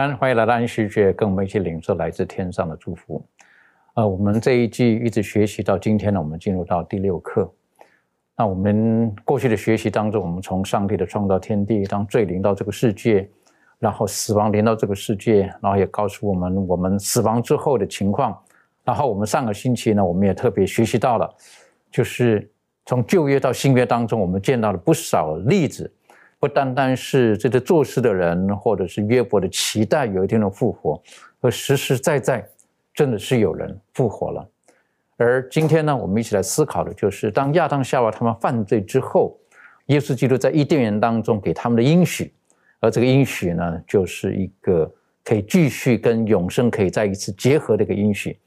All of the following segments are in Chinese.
安，欢迎来到安息节，跟我们一起领受来自天上的祝福。呃，我们这一季一直学习到今天呢，我们进入到第六课。那我们过去的学习当中，我们从上帝的创造天地，当罪临到这个世界，然后死亡临到这个世界，然后也告诉我们我们死亡之后的情况。然后我们上个星期呢，我们也特别学习到了，就是从旧约到新约当中，我们见到了不少例子。不单单是这个做事的人，或者是约伯的期待有一天的复活，而实实在在真的是有人复活了。而今天呢，我们一起来思考的就是，当亚当夏娃他们犯罪之后，耶稣基督在伊甸园当中给他们的应许，而这个应许呢，就是一个可以继续跟永生可以再一次结合的一个应许，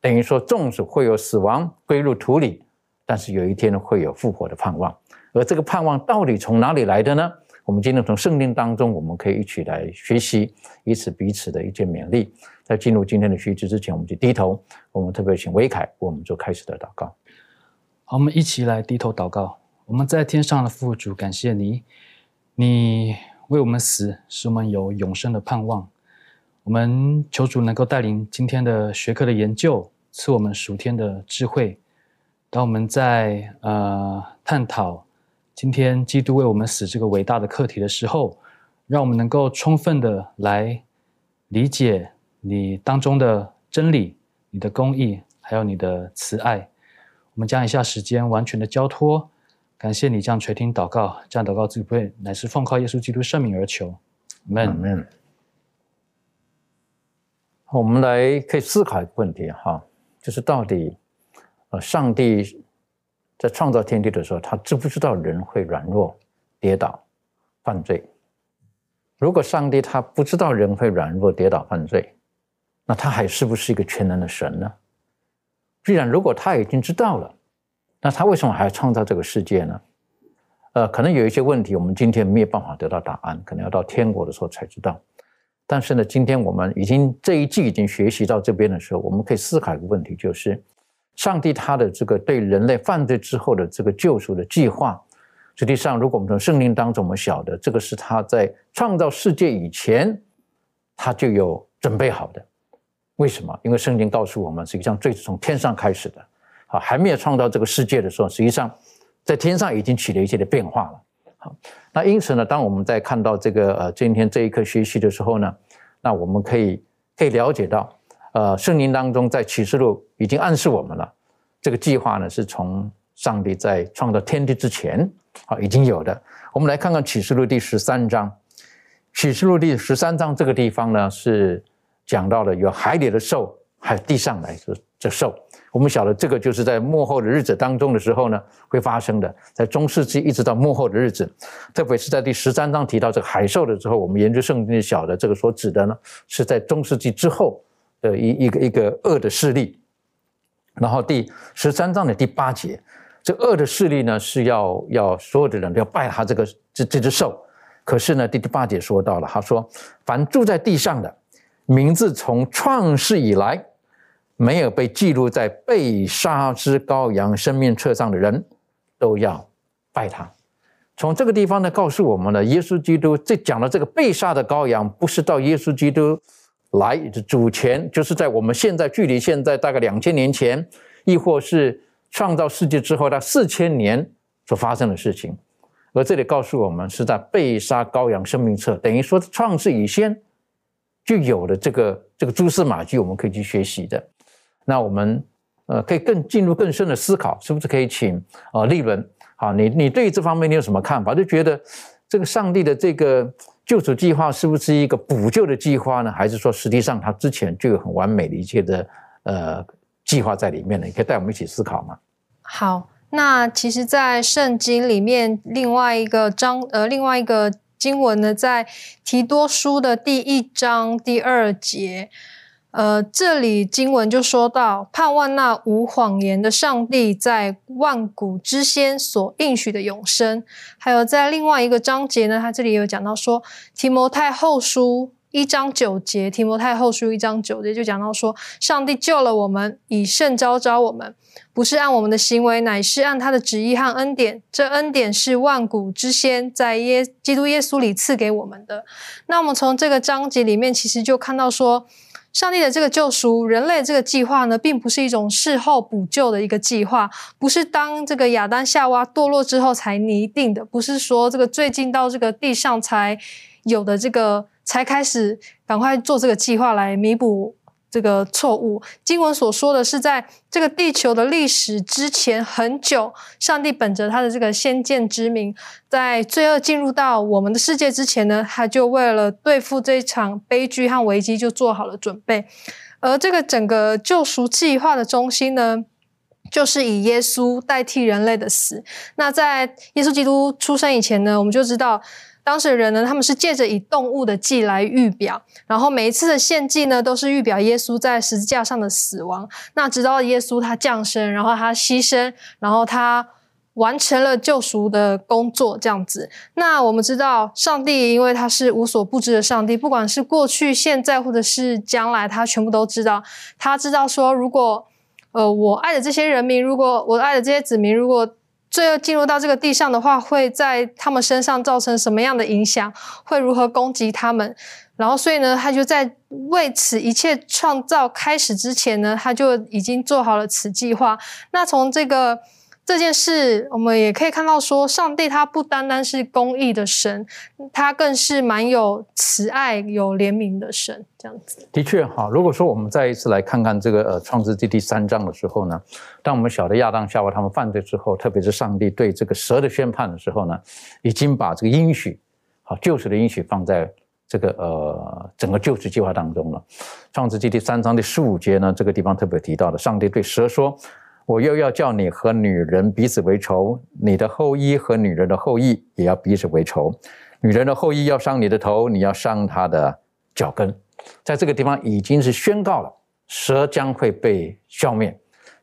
等于说，纵使会有死亡归入土里，但是有一天会有复活的盼望。而这个盼望到底从哪里来的呢？我们今天从圣经当中，我们可以一起来学习，以此彼此的一件勉励。在进入今天的学习之前，我们就低头。我们特别请维凯我们做开始的祷告。好，我们一起来低头祷告。我们在天上的父主，感谢你，你为我们死，使我们有永生的盼望。我们求主能够带领今天的学科的研究，赐我们属天的智慧。当我们在呃探讨。今天基督为我们死这个伟大的课题的时候，让我们能够充分的来理解你当中的真理、你的公义，还有你的慈爱。我们将一下时间完全的交托，感谢你这样垂听祷告，这样祷告自会乃是奉靠耶稣基督圣名而求。阿门。我们来可以思考一个问题哈，就是到底呃上帝。在创造天地的时候，他知不知道人会软弱、跌倒、犯罪？如果上帝他不知道人会软弱、跌倒、犯罪，那他还是不是一个全能的神呢？既然如果他已经知道了，那他为什么还要创造这个世界呢？呃，可能有一些问题，我们今天没有办法得到答案，可能要到天国的时候才知道。但是呢，今天我们已经这一季已经学习到这边的时候，我们可以思考一个问题，就是。上帝他的这个对人类犯罪之后的这个救赎的计划，实际上，如果我们从圣经当中我们晓得，这个是他在创造世界以前，他就有准备好的。为什么？因为圣经告诉我们，实际上罪是从天上开始的。好，还没有创造这个世界的时候，实际上在天上已经起了一些的变化了。好，那因此呢，当我们在看到这个呃今天这一课学习的时候呢，那我们可以可以了解到。呃，圣经当中在启示录已经暗示我们了，这个计划呢是从上帝在创造天地之前啊已经有的。我们来看看启示录第十三章，启示录第十三章这个地方呢是讲到了有海里的兽，还有地上来的这兽。我们晓得这个就是在幕后的日子当中的时候呢会发生的，在中世纪一直到幕后的日子，特别是在第十三章提到这个海兽的时候，我们研究圣经晓得这个所指的呢是在中世纪之后。的一一个一个恶的势力，然后第十三章的第八节，这恶的势力呢是要要所有的人都要拜他这个这这只兽，可是呢第第八节说到了，他说凡住在地上的，名字从创世以来没有被记录在被杀之羔羊生命册上的人，都要拜他。从这个地方呢告诉我们呢，耶稣基督这讲的这个被杀的羔羊，不是到耶稣基督。来主前，就是在我们现在距离现在大概两千年前，亦或是创造世界之后的四千年所发生的事情，而这里告诉我们是在被杀羔羊生命册，等于说创世以先就有了这个这个蛛丝马迹，我们可以去学习的。那我们呃可以更进入更深的思考，是不是可以请啊立伦？好，你你对这方面你有什么看法？就觉得这个上帝的这个救赎计划是不是一个补救的计划呢？还是说实际上他之前就有很完美的一切的呃计划在里面呢？你可以带我们一起思考吗？好，那其实，在圣经里面另外一个章呃另外一个经文呢，在提多书的第一章第二节。呃，这里经文就说到，盼望那无谎言的上帝在万古之先所应许的永生。还有在另外一个章节呢，他这里有讲到说，提摩太后书一章九节，提摩太后书一章九节就讲到说，上帝救了我们，以圣招招我们，不是按我们的行为，乃是按他的旨意和恩典。这恩典是万古之先在耶基督耶稣里赐给我们的。那我们从这个章节里面，其实就看到说。上帝的这个救赎，人类这个计划呢，并不是一种事后补救的一个计划，不是当这个亚当夏娃堕落之后才拟定的，不是说这个最近到这个地上才有的这个才开始赶快做这个计划来弥补。这个错误，经文所说的是，在这个地球的历史之前很久，上帝本着他的这个先见之明，在罪恶进入到我们的世界之前呢，他就为了对付这场悲剧和危机，就做好了准备。而这个整个救赎计划的中心呢，就是以耶稣代替人类的死。那在耶稣基督出生以前呢，我们就知道。当时的人呢，他们是借着以动物的祭来预表，然后每一次的献祭呢，都是预表耶稣在十字架上的死亡。那直到耶稣他降生，然后他牺牲，然后他完成了救赎的工作，这样子。那我们知道，上帝因为他是无所不知的上帝，不管是过去、现在或者是将来，他全部都知道。他知道说，如果呃我爱的这些人民，如果我爱的这些子民，如果最后进入到这个地上的话，会在他们身上造成什么样的影响？会如何攻击他们？然后，所以呢，他就在为此一切创造开始之前呢，他就已经做好了此计划。那从这个。这件事，我们也可以看到，说上帝他不单单是公义的神，他更是蛮有慈爱、有怜悯的神。这样子，的确哈。如果说我们再一次来看看这个呃创世纪第三章的时候呢，当我们晓得亚当夏娃他们犯罪之后，特别是上帝对这个蛇的宣判的时候呢，已经把这个应许，好救赎的应许放在这个呃整个救赎计划当中了。创世纪第三章第十五节呢，这个地方特别提到的，上帝对蛇说。我又要叫你和女人彼此为仇，你的后裔和女人的后裔也要彼此为仇。女人的后裔要伤你的头，你要伤她的脚跟。在这个地方已经是宣告了，蛇将会被消灭。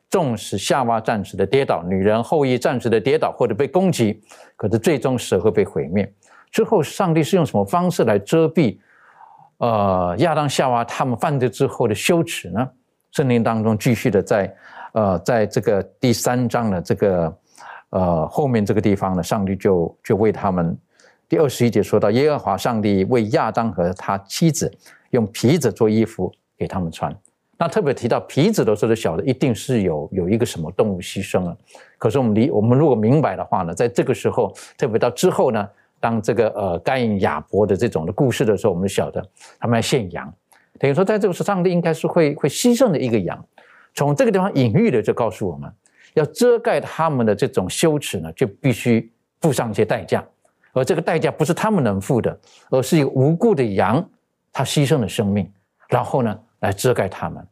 纵使夏娃暂时的跌倒，女人后裔暂时的跌倒或者被攻击，可是最终蛇会被毁灭。之后，上帝是用什么方式来遮蔽？呃，亚当夏娃他们犯罪之后的羞耻呢？圣经当中继续的在。呃，在这个第三章的这个呃后面这个地方呢，上帝就就为他们第二十一节说到，耶和华上帝为亚当和他妻子用皮子做衣服给他们穿。那特别提到皮子的时候，就晓得一定是有有一个什么动物牺牲了。可是我们离我们如果明白的话呢，在这个时候，特别到之后呢，当这个呃该隐亚伯的这种的故事的时候，我们就晓得他们要献羊，等于说在这个时候，上帝应该是会会牺牲的一个羊。从这个地方隐喻的就告诉我们，要遮盖他们的这种羞耻呢，就必须付上一些代价，而这个代价不是他们能付的，而是一个无辜的羊，他牺牲了生命，然后呢来遮盖他们。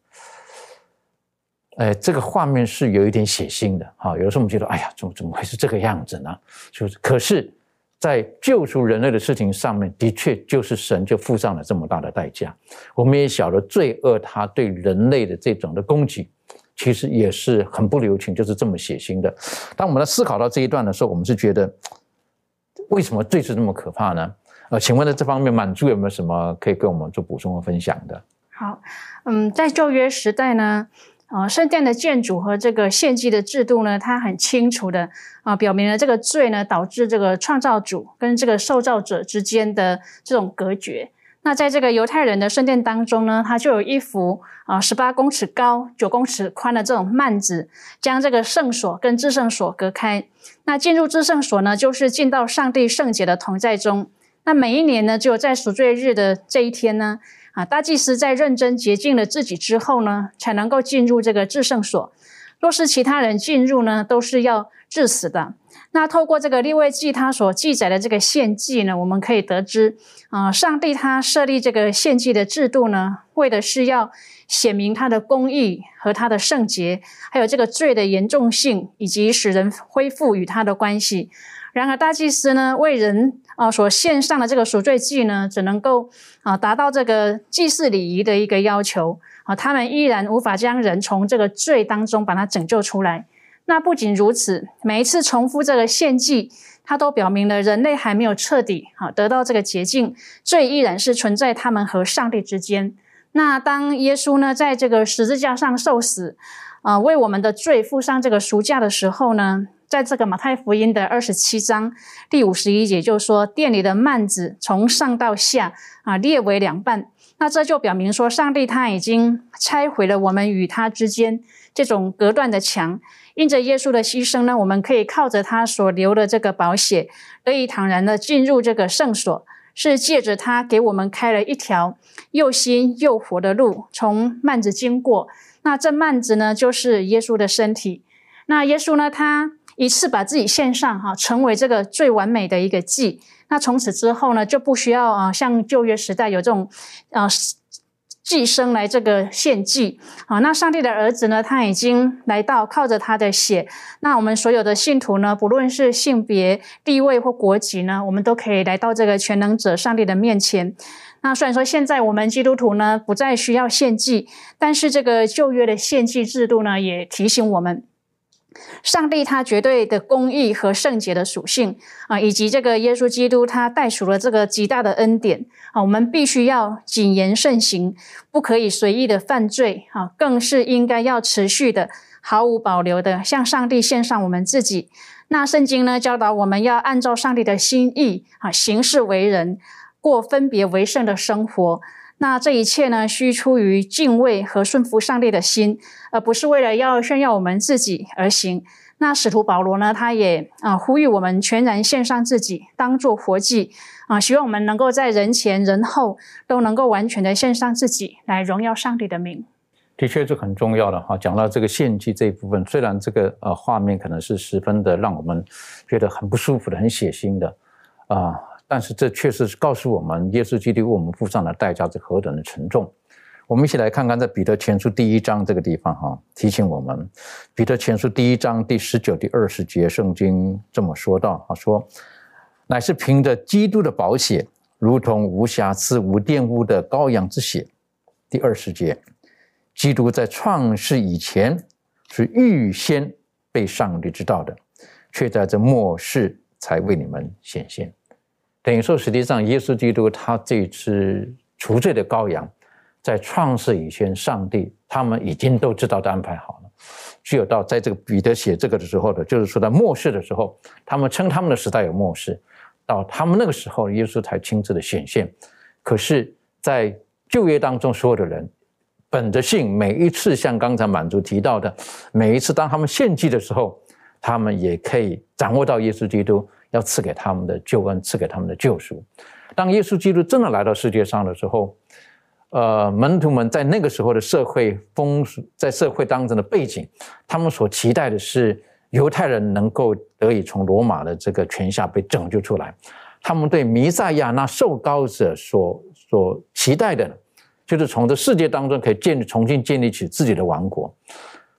哎，这个画面是有一点血腥的哈，有的时候我们觉得，哎呀，怎么怎么会是这个样子呢？就是，可是。在救赎人类的事情上面，的确就是神就付上了这么大的代价。我们也晓得罪恶，它对人类的这种的攻击，其实也是很不留情，就是这么血腥的。当我们来思考到这一段的时候，我们是觉得，为什么罪是这么可怕呢？呃，请问在这方面，满足有没有什么可以跟我们做补充和分享的？好，嗯，在旧约时代呢？啊，圣殿的建筑和这个献祭的制度呢，它很清楚的啊，表明了这个罪呢导致这个创造主跟这个受造者之间的这种隔绝。那在这个犹太人的圣殿当中呢，它就有一幅啊十八公尺高、九公尺宽的这种幔子，将这个圣所跟至圣所隔开。那进入至圣所呢，就是进到上帝圣洁的同在中。那每一年呢，只有在赎罪日的这一天呢，啊，大祭司在认真洁净了自己之后呢，才能够进入这个至圣所。若是其他人进入呢，都是要致死的。那透过这个立位记他所记载的这个献祭呢，我们可以得知，啊，上帝他设立这个献祭的制度呢，为的是要显明他的公义和他的圣洁，还有这个罪的严重性，以及使人恢复与他的关系。然而，大祭司呢为人啊所献上的这个赎罪祭呢，只能够啊达到这个祭祀礼仪的一个要求啊，他们依然无法将人从这个罪当中把它拯救出来。那不仅如此，每一次重复这个献祭，它都表明了人类还没有彻底啊得到这个洁净，罪依然是存在他们和上帝之间。那当耶稣呢在这个十字架上受死啊，为我们的罪付上这个赎价的时候呢？在这个马太福音的二十七章第五十一节，就是说店里的幔子从上到下啊裂为两半，那这就表明说，上帝他已经拆毁了我们与他之间这种隔断的墙。因着耶稣的牺牲呢，我们可以靠着他所留的这个宝血，得以坦然的进入这个圣所，是借着他给我们开了一条又新又活的路，从幔子经过。那这幔子呢，就是耶稣的身体。那耶稣呢，他。一次把自己献上，哈，成为这个最完美的一个祭。那从此之后呢，就不需要啊，像旧约时代有这种啊祭牲来这个献祭啊。那上帝的儿子呢，他已经来到，靠着他的血。那我们所有的信徒呢，不论是性别、地位或国籍呢，我们都可以来到这个全能者上帝的面前。那虽然说现在我们基督徒呢不再需要献祭，但是这个旧约的献祭制度呢，也提醒我们。上帝他绝对的公义和圣洁的属性啊，以及这个耶稣基督他带赎了这个极大的恩典啊，我们必须要谨言慎行，不可以随意的犯罪啊，更是应该要持续的、毫无保留的向上帝献上我们自己。那圣经呢教导我们要按照上帝的心意啊行事为人，过分别为圣的生活。那这一切呢，需出于敬畏和顺服上帝的心，而不是为了要炫耀我们自己而行。那使徒保罗呢，他也啊呼吁我们全然献上自己，当做活祭啊，希望我们能够在人前人后都能够完全的献上自己，来荣耀上帝的名。的确是很重要的哈。讲到这个献祭这一部分，虽然这个呃画面可能是十分的让我们觉得很不舒服的、很血腥的啊。但是这确实是告诉我们，耶稣基督为我们付上的代价是何等的沉重。我们一起来看看，在彼得前书第一章这个地方，哈，提醒我们，彼得前书第一章第十九、第二十节，圣经这么说道：“他，说乃是凭着基督的宝血，如同无瑕疵、无玷污的羔羊之血。”第二十节，基督在创世以前是预先被上帝知道的，却在这末世才为你们显现。等于说，实际上，耶稣基督他这次除罪的羔羊，在创世以前，上帝他们已经都知道的安排好了。只有到在这个彼得写这个的时候的，就是说在末世的时候，他们称他们的时代有末世，到他们那个时候，耶稣才亲自的显现。可是，在旧约当中，所有的人本着信，每一次像刚才满足提到的，每一次当他们献祭的时候，他们也可以掌握到耶稣基督。要赐给他们的救恩，赐给他们的救赎。当耶稣基督真的来到世界上的时候，呃，门徒们在那个时候的社会风俗，在社会当中的背景，他们所期待的是犹太人能够得以从罗马的这个权下被拯救出来。他们对弥赛亚那受膏者所所期待的，就是从这世界当中可以建立、重新建立起自己的王国。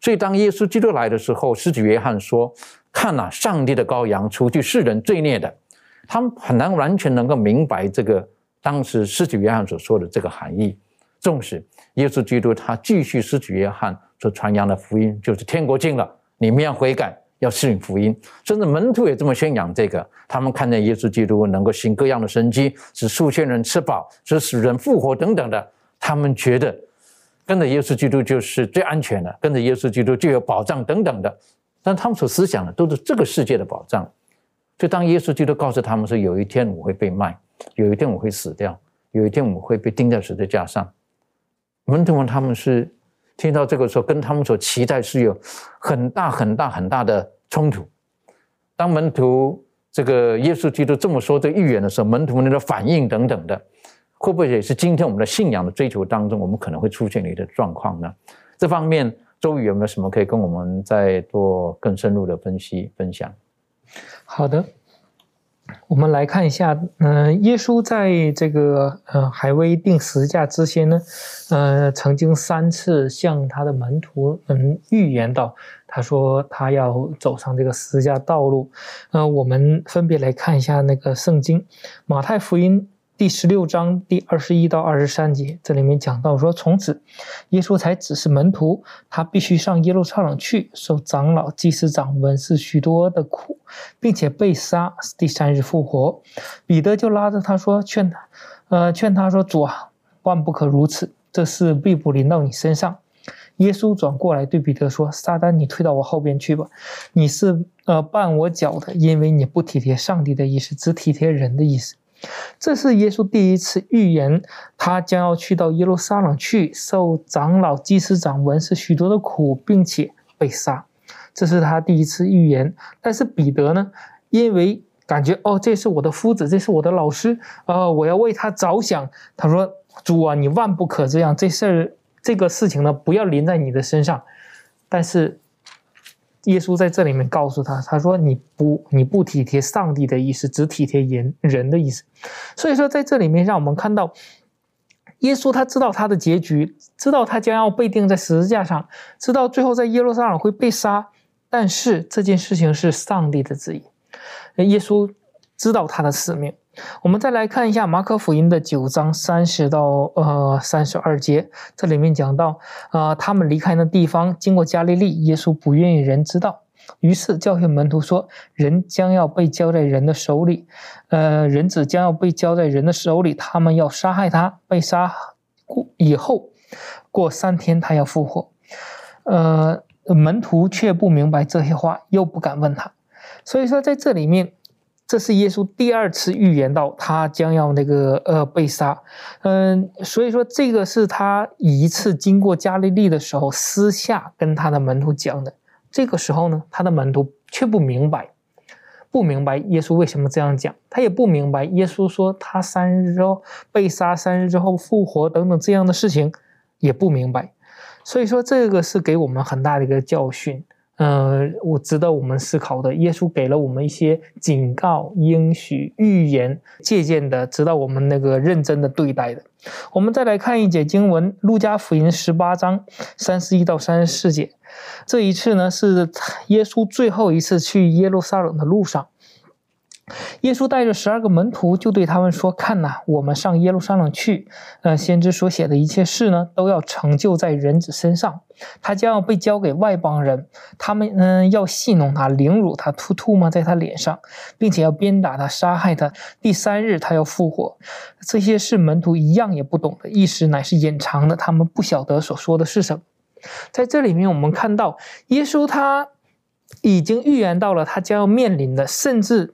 所以，当耶稣基督来的时候，施主约翰说。看呐，上帝的羔羊，除去世人罪孽的，他们很难完全能够明白这个当时施洗约翰所说的这个含义。纵使耶稣基督他继续施洗约翰所传扬的福音，就是天国近了，你们要悔改，要适应福音。甚至门徒也这么宣扬这个。他们看见耶稣基督能够行各样的神迹，使数千人吃饱，使死人复活等等的，他们觉得跟着耶稣基督就是最安全的，跟着耶稣基督就有保障等等的。但他们所思想的都是这个世界的保障，所以当耶稣基督告诉他们说：“有一天我会被卖，有一天我会死掉，有一天我会被钉在十字架上。门徒们他们是听到这个时候，跟他们所期待是有很大很大很大的冲突。当门徒这个耶稣基督这么说这预言的时候，门徒们的反应等等的，会不会也是今天我们的信仰的追求当中，我们可能会出现的一个状况呢？这方面，周瑜有没有什么可以跟我们再做更深入的分析分享？好的。我们来看一下，嗯，耶稣在这个呃还未定十架之前呢，呃，曾经三次向他的门徒嗯预言到，他说他要走上这个十架道路。呃，我们分别来看一下那个圣经，马太福音。第十六章第二十一到二十三节，这里面讲到说，从此耶稣才指示门徒，他必须上耶路撒冷去，受长老、祭司长、文士许多的苦，并且被杀，第三日复活。彼得就拉着他说，劝他，呃，劝他说，主啊，万不可如此，这事必不临到你身上。耶稣转过来对彼得说：“撒旦，你退到我后边去吧，你是呃绊我脚的，因为你不体贴上帝的意思，只体贴人的意思。”这是耶稣第一次预言，他将要去到耶路撒冷去，受长老、祭司长、文士许多的苦，并且被杀。这是他第一次预言。但是彼得呢？因为感觉哦，这是我的夫子，这是我的老师，呃，我要为他着想。他说：“主啊，你万不可这样，这事儿，这个事情呢，不要临在你的身上。”但是。耶稣在这里面告诉他：“他说你不你不体贴上帝的意思，只体贴人人的意思。所以说，在这里面让我们看到，耶稣他知道他的结局，知道他将要被钉在十字架上，知道最后在耶路撒冷会被杀。但是这件事情是上帝的旨意，耶稣知道他的使命。”我们再来看一下马可福音的九章三十到呃三十二节，这里面讲到，呃，他们离开那地方，经过加利利，耶稣不愿意人知道，于是教训门徒说，人将要被交在人的手里，呃，人子将要被交在人的手里，他们要杀害他，被杀过以后，过三天他要复活，呃，门徒却不明白这些话，又不敢问他，所以说在这里面。这是耶稣第二次预言到他将要那个呃被杀，嗯，所以说这个是他一次经过加利利的时候私下跟他的门徒讲的。这个时候呢，他的门徒却不明白，不明白耶稣为什么这样讲，他也不明白耶稣说他三日之后被杀，三日之后复活等等这样的事情也不明白。所以说这个是给我们很大的一个教训。呃，我值得我们思考的，耶稣给了我们一些警告、应许、预言、借鉴的，值得我们那个认真的对待的。我们再来看一节经文，《路加福音》十八章三十一到三十四节。这一次呢，是耶稣最后一次去耶路撒冷的路上。耶稣带着十二个门徒，就对他们说：“看呐，我们上耶路撒冷去。呃，先知所写的一切事呢，都要成就在人子身上。他将要被交给外邦人，他们嗯要戏弄他，凌辱他，吐吐沫在他脸上，并且要鞭打他，杀害他。第三日他要复活。这些事门徒一样也不懂的，意思乃是隐藏的，他们不晓得所说的是什么。在这里面，我们看到耶稣他已经预言到了他将要面临的，甚至。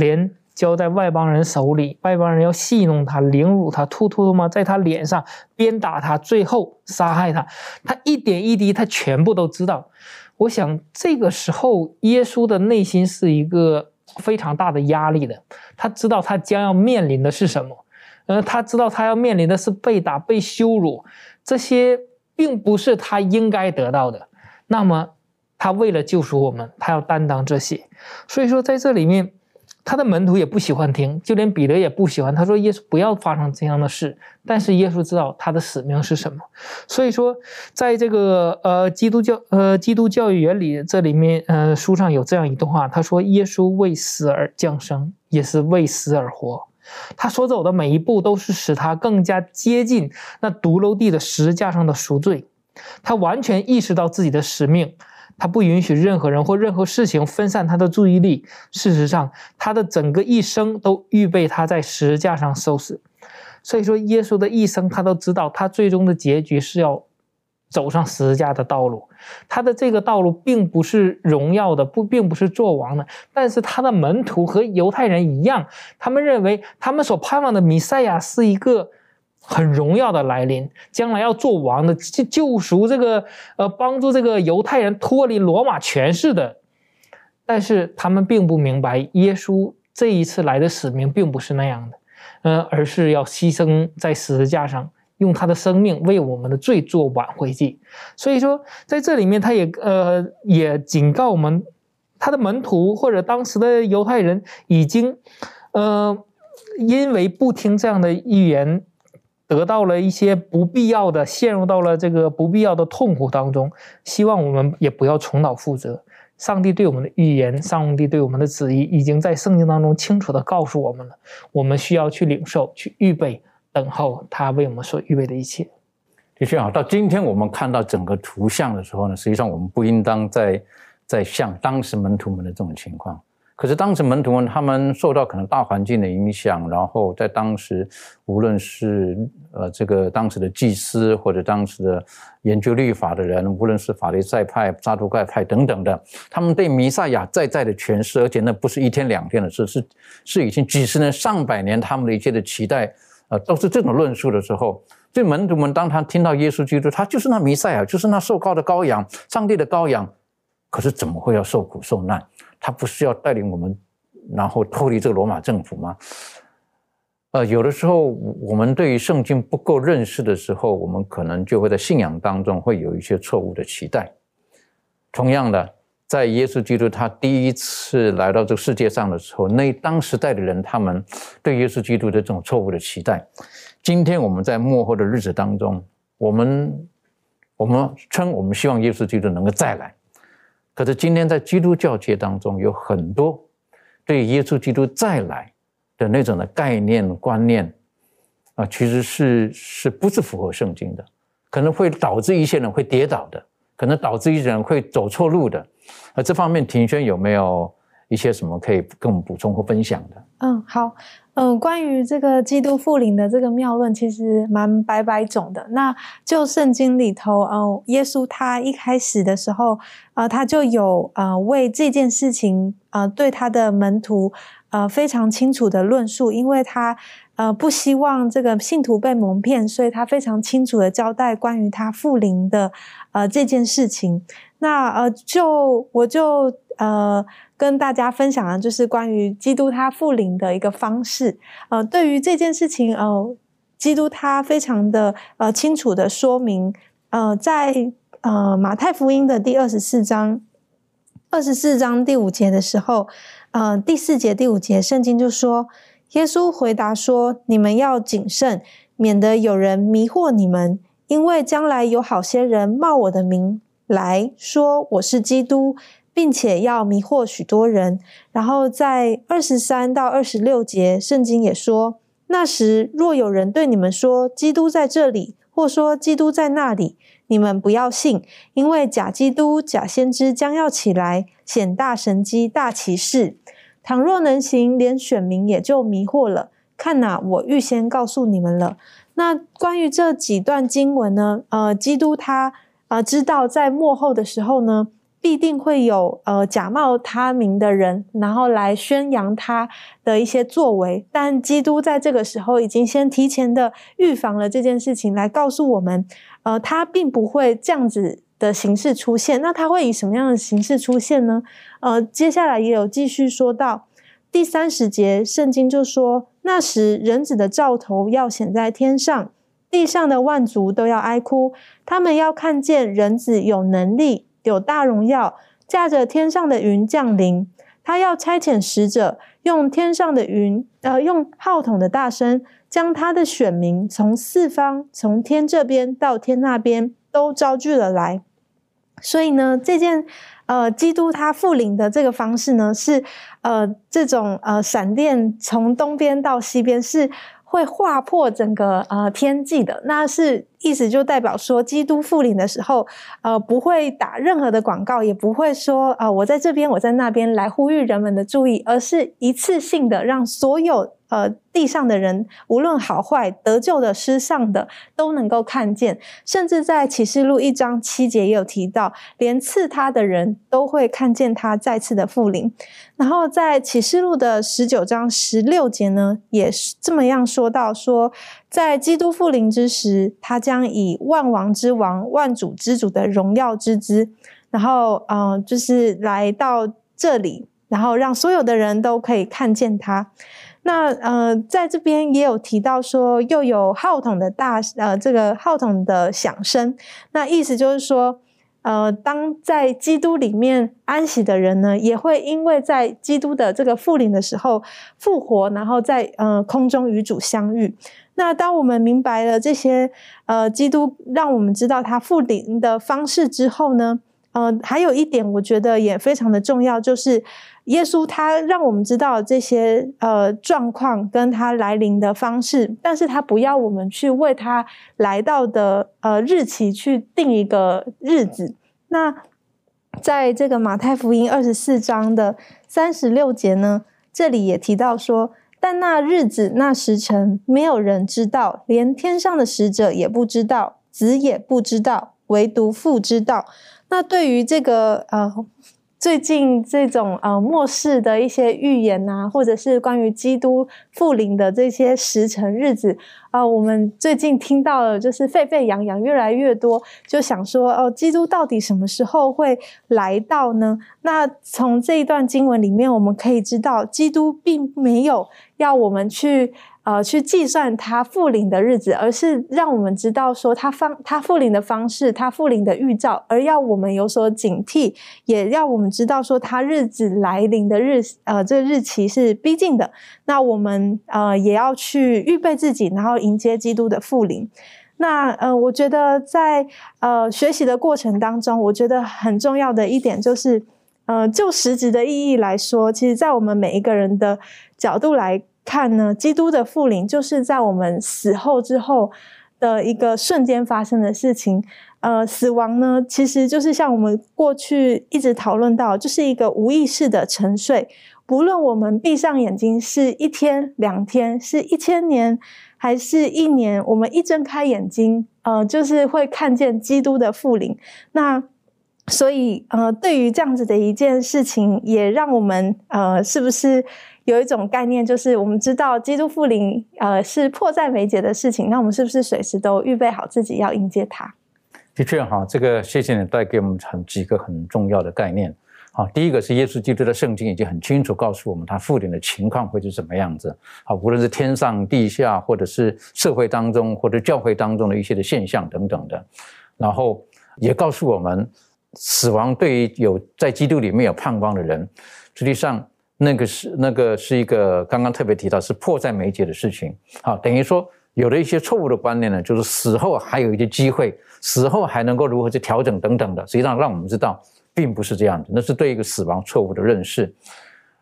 连交在外邦人手里，外邦人要戏弄他、凌辱他、吐吐沫在他脸上、鞭打他，最后杀害他。他一点一滴，他全部都知道。我想这个时候，耶稣的内心是一个非常大的压力的。他知道他将要面临的是什么，呃，他知道他要面临的是被打、被羞辱，这些并不是他应该得到的。那么，他为了救赎我们，他要担当这些。所以说，在这里面。他的门徒也不喜欢听，就连彼得也不喜欢。他说：“耶稣不要发生这样的事。”但是耶稣知道他的使命是什么。所以说，在这个呃基督教呃基督教育原理这里面，呃书上有这样一段话，他说：“耶稣为死而降生，也是为死而活。他所走的每一步，都是使他更加接近那独楼地的十架上的赎罪。他完全意识到自己的使命。”他不允许任何人或任何事情分散他的注意力。事实上，他的整个一生都预备他在十字架上受死。所以说，耶稣的一生他都知道，他最终的结局是要走上十字架的道路。他的这个道路并不是荣耀的，不，并不是做王的。但是他的门徒和犹太人一样，他们认为他们所盼望的弥赛亚是一个很荣耀的来临，将来要做王的，救救赎这个呃，帮助这个犹太人脱离罗马权势的。但是他们并不明白，耶稣这一次来的使命并不是那样的，呃，而是要牺牲在十字架上，用他的生命为我们的罪做挽回祭。所以说，在这里面，他也呃也警告我们，他的门徒或者当时的犹太人已经，呃，因为不听这样的预言，得到了一些不必要的，陷入到了这个不必要的痛苦当中。希望我们也不要重蹈覆辙。上帝对我们的预言，上帝对我们的旨意，已经在圣经当中清楚的告诉我们了。我们需要去领受，去预备，等候他为我们所预备的一切。的确啊，到今天我们看到整个图像的时候呢，实际上我们不应当再再像当时门徒们的这种情况。可是当时门徒们他们受到可能大环境的影响，然后在当时无论是呃这个当时的祭司或者当时的研究律法的人，无论是法利赛派、撒都盖派等等的，他们对弥赛亚在在的诠释，而且那不是一天两天的事，是是已经几十年、上百年他们的一切的期待，呃，都是这种论述的时候，这门徒们当他听到耶稣基督，他就是那弥赛亚，就是那受膏的羔羊，上帝的羔羊，可是怎么会要受苦受难？他不是要带领我们，然后脱离这个罗马政府吗？呃，有的时候我们对于圣经不够认识的时候，我们可能就会在信仰当中会有一些错误的期待。同样的，在耶稣基督他第一次来到这个世界上的时候，那当时代的人他们对耶稣基督的这种错误的期待，今天我们在幕后的日子当中，我们我们称我们希望耶稣基督能够再来。可是今天在基督教界当中，有很多对耶稣基督再来的那种的概念观念啊，其实是是不是符合圣经的？可能会导致一些人会跌倒的，可能导致一些人会走错路的。那这方面，庭轩有没有一些什么可以跟我们补充或分享的？嗯，好。嗯，关于这个基督复临的这个妙论，其实蛮百百种的。那就圣经里头，呃，耶稣他一开始的时候，呃，他就有呃为这件事情，呃，对他的门徒，呃，非常清楚的论述，因为他呃不希望这个信徒被蒙骗，所以他非常清楚的交代关于他复临的呃这件事情。那呃，就我就呃。跟大家分享的就是关于基督他复临的一个方式。呃，对于这件事情，呃，基督他非常的呃清楚的说明。呃，在呃马太福音的第二十四章二十四章第五节的时候，呃第四节第五节，圣经就说，耶稣回答说：“你们要谨慎，免得有人迷惑你们，因为将来有好些人冒我的名来说我是基督。”并且要迷惑许多人。然后在二十三到二十六节，圣经也说：那时若有人对你们说基督在这里，或说基督在那里，你们不要信，因为假基督、假先知将要起来，显大神机、大奇事。倘若能行，连选民也就迷惑了。看哪，我预先告诉你们了。那关于这几段经文呢？呃，基督他啊，知道在末后的时候呢。必定会有呃假冒他名的人，然后来宣扬他的一些作为。但基督在这个时候已经先提前的预防了这件事情，来告诉我们，呃，他并不会这样子的形式出现。那他会以什么样的形式出现呢？呃，接下来也有继续说到第三十节，圣经就说：那时人子的兆头要显在天上，地上的万族都要哀哭，他们要看见人子有能力。有大荣耀，驾着天上的云降临。他要差遣使者，用天上的云，呃，用号筒的大声，将他的选民从四方，从天这边到天那边，都招聚了来。所以呢，这件呃，基督他复临的这个方式呢，是呃，这种呃，闪电从东边到西边是。会划破整个呃天际的，那是意思就代表说，基督复临的时候，呃，不会打任何的广告，也不会说啊，我在这边，我在那边来呼吁人们的注意，而是一次性的让所有呃地上的人，无论好坏，得救的、失丧的，都能够看见。甚至在启示录一章七节也有提到，连刺他的人都会看见他再次的复临。然后在启示录的十九章十六节呢，也是这么样说到：说在基督复临之时，他将以万王之王、万主之主的荣耀之姿，然后嗯，就是来到这里，然后让所有的人都可以看见他。那呃，在这边也有提到说，又有号筒的大呃，这个号筒的响声，那意思就是说。呃，当在基督里面安息的人呢，也会因为在基督的这个复临的时候复活，然后在呃空中与主相遇。那当我们明白了这些呃基督让我们知道他复临的方式之后呢，呃，还有一点我觉得也非常的重要，就是耶稣他让我们知道这些呃状况跟他来临的方式，但是他不要我们去为他来到的呃日期去定一个日子。那在这个马太福音二十四章的三十六节呢，这里也提到说，但那日子那时辰，没有人知道，连天上的使者也不知道，子也不知道，唯独父知道。那对于这个呃。最近这种呃末世的一些预言呐，或者是关于基督复临的这些时辰日子啊，我们最近听到了就是沸沸扬扬，越来越多，就想说哦，基督到底什么时候会来到呢？那从这一段经文里面，我们可以知道，基督并没有要我们去。呃，去计算他复临的日子，而是让我们知道说他方他复临的方式，他复临的预兆，而要我们有所警惕，也要我们知道说他日子来临的日呃这个日期是逼近的。那我们呃也要去预备自己，然后迎接基督的复临。那呃，我觉得在呃学习的过程当中，我觉得很重要的一点就是，呃，就实质的意义来说，其实在我们每一个人的角度来。看呢，基督的复临就是在我们死后之后的一个瞬间发生的事情。呃，死亡呢，其实就是像我们过去一直讨论到，就是一个无意识的沉睡。不论我们闭上眼睛是一天、两天，是一千年，还是一年，我们一睁开眼睛，呃，就是会看见基督的复临。那所以，呃，对于这样子的一件事情，也让我们呃，是不是？有一种概念，就是我们知道基督复临，呃，是迫在眉睫的事情。那我们是不是随时都预备好自己要迎接他？的确，哈，这个谢谢你带给我们很几个很重要的概念。好，第一个是耶稣基督的圣经已经很清楚告诉我们，他复临的情况会是什么样子。好，无论是天上、地下，或者是社会当中，或者教会当中的一些的现象等等的，然后也告诉我们，死亡对于有在基督里面有盼望的人，实际上。那个是那个是一个刚刚特别提到是迫在眉睫的事情，好，等于说有了一些错误的观念呢，就是死后还有一些机会，死后还能够如何去调整等等的，实际上让我们知道并不是这样子，那是对一个死亡错误的认识。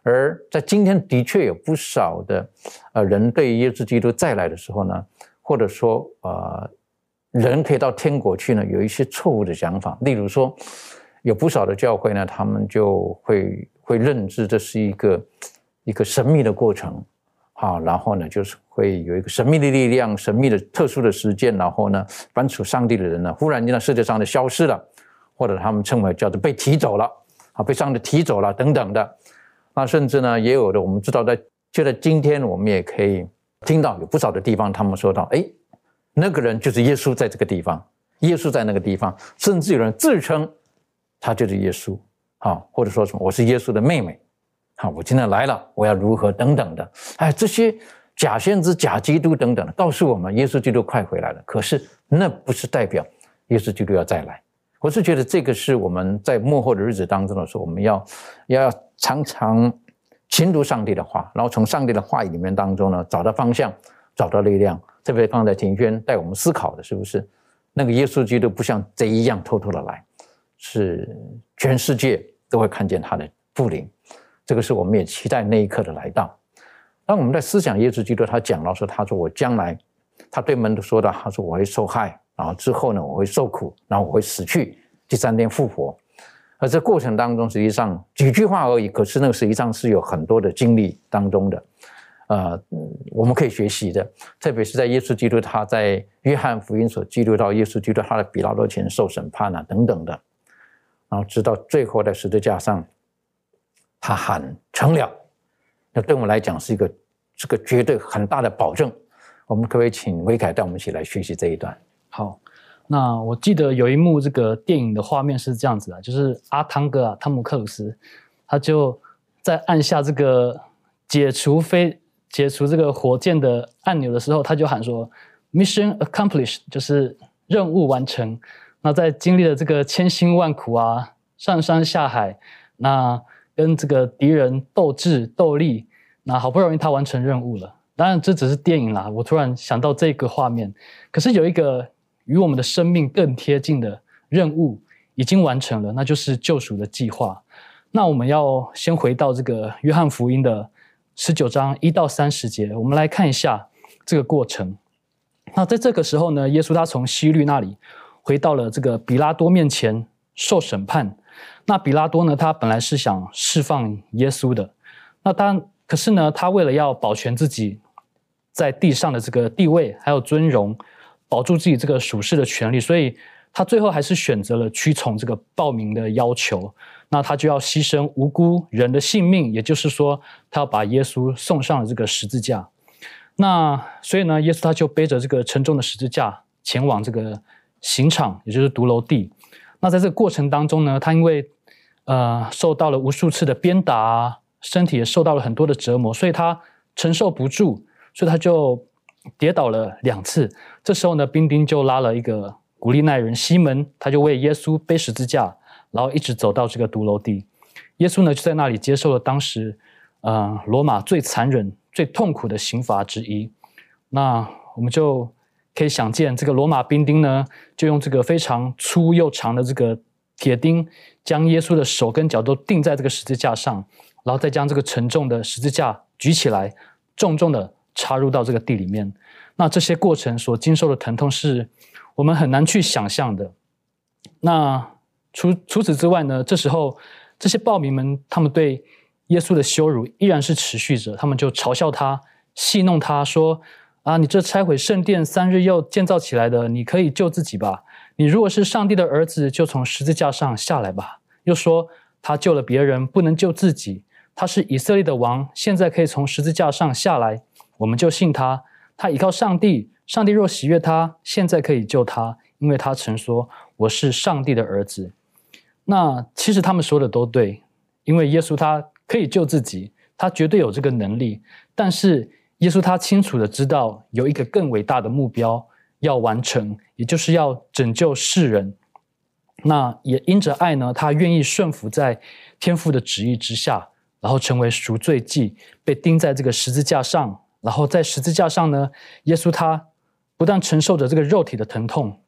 而在今天的确有不少的呃人对耶稣基督再来的时候呢，或者说呃人可以到天国去呢，有一些错误的想法，例如说有不少的教会呢，他们就会。会认知这是一个一个神秘的过程，好，然后呢，就是会有一个神秘的力量、神秘的特殊的时间，然后呢，凡属上帝的人呢，忽然间在世界上的消失了，或者他们称为叫做被提走了，啊，被上帝提走了等等的。那甚至呢，也有的我们知道，在就在今天，我们也可以听到有不少的地方，他们说到，哎，那个人就是耶稣，在这个地方，耶稣在那个地方，甚至有人自称他就是耶稣。好，或者说什么，我是耶稣的妹妹，好，我今天来了，我要如何等等的，哎，这些假先知、假基督等等的，告诉我们耶稣基督快回来了。可是那不是代表耶稣基督要再来。我是觉得这个是我们在幕后的日子当中的时候，我们要要常常勤读上帝的话，然后从上帝的话语里面当中呢，找到方向，找到力量。特别刚才庭轩带我们思考的，是不是那个耶稣基督不像贼一样偷偷的来？是全世界都会看见他的复临，这个是我们也期待那一刻的来到。当我们在思想耶稣基督，他讲到说，他说我将来，他对门徒说的，他说我会受害，然后之后呢，我会受苦，然后我会死去，第三天复活。而这过程当中，实际上几句话而已，可是那个实际上是有很多的经历当中的。呃，我们可以学习的，特别是在耶稣基督他在约翰福音所记录到耶稣基督他的比拉多前受审判啊等等的，然后直到最后在十字架上，他喊成了，那对我们来讲是一个这个绝对很大的保证。我们可不可以请威凯带我们一起来学习这一段？好，那我记得有一幕这个电影的画面是这样子的，就是阿汤哥啊，汤姆克鲁斯，他就在按下这个解除飞解除这个火箭的按钮的时候，他就喊说 “Mission accomplished”，就是任务完成。那在经历了这个千辛万苦啊，上山下海，那跟这个敌人斗智斗力，那好不容易他完成任务了。当然，这只是电影啦。我突然想到这个画面，可是有一个与我们的生命更贴近的任务已经完成了，那就是救赎的计划。那我们要先回到这个约翰福音的十九章一到三十节，我们来看一下这个过程。那在这个时候呢，耶稣他从西律那里回到了这个比拉多面前受审判。那比拉多呢，他本来是想释放耶稣的，那他可是呢，他为了要保全自己。在地上的这个地位还有尊荣，保住自己这个属世的权利，所以他最后还是选择了屈从这个报名的要求。那他就要牺牲无辜人的性命，也就是说，他要把耶稣送上了这个十字架。那所以呢，耶稣他就背着这个沉重的十字架前往这个刑场，也就是独楼地。那在这个过程当中呢，他因为呃受到了无数次的鞭打，身体也受到了很多的折磨，所以他承受不住。所以他就跌倒了两次。这时候呢，兵丁就拉了一个古利奈人西门，他就为耶稣背十字架，然后一直走到这个独楼地。耶稣呢就在那里接受了当时，呃，罗马最残忍、最痛苦的刑罚之一。那我们就可以想见，这个罗马兵丁呢，就用这个非常粗又长的这个铁钉，将耶稣的手跟脚都钉在这个十字架上，然后再将这个沉重的十字架举起来，重重的。插入到这个地里面，那这些过程所经受的疼痛是我们很难去想象的。那除除此之外呢？这时候这些暴民们，他们对耶稣的羞辱依然是持续着，他们就嘲笑他，戏弄他说：“啊，你这拆毁圣殿三日又建造起来的，你可以救自己吧？你如果是上帝的儿子，就从十字架上下来吧。”又说他救了别人，不能救自己。他是以色列的王，现在可以从十字架上下来。我们就信他，他依靠上帝，上帝若喜悦他，现在可以救他，因为他曾说我是上帝的儿子。那其实他们说的都对，因为耶稣他可以救自己，他绝对有这个能力。但是耶稣他清楚的知道有一个更伟大的目标要完成，也就是要拯救世人。那也因着爱呢，他愿意顺服在天父的旨意之下，然后成为赎罪祭，被钉在这个十字架上。然后在十字架上呢，耶稣他不但承受着这个肉体的疼痛，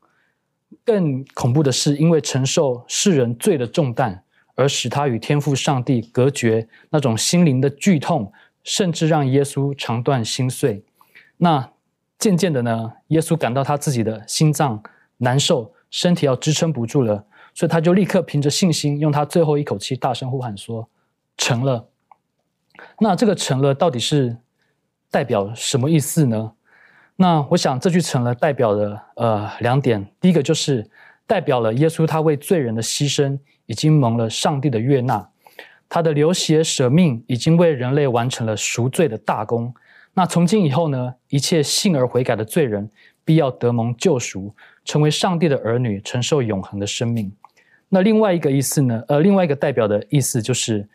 更恐怖的是，因为承受世人罪的重担，而使他与天父上帝隔绝，那种心灵的剧痛，甚至让耶稣肠断心碎。那渐渐的呢，耶稣感到他自己的心脏难受，身体要支撑不住了，所以他就立刻凭着信心，用他最后一口气大声呼喊说：“成了。”那这个“成了”到底是？代表什么意思呢？那我想这句成了代表了呃两点，第一个就是代表了耶稣他为罪人的牺牲已经蒙了上帝的悦纳，他的流血舍命已经为人类完成了赎罪的大功。那从今以后呢，一切信而悔改的罪人必要得蒙救赎，成为上帝的儿女，承受永恒的生命。那另外一个意思呢？呃，另外一个代表的意思就是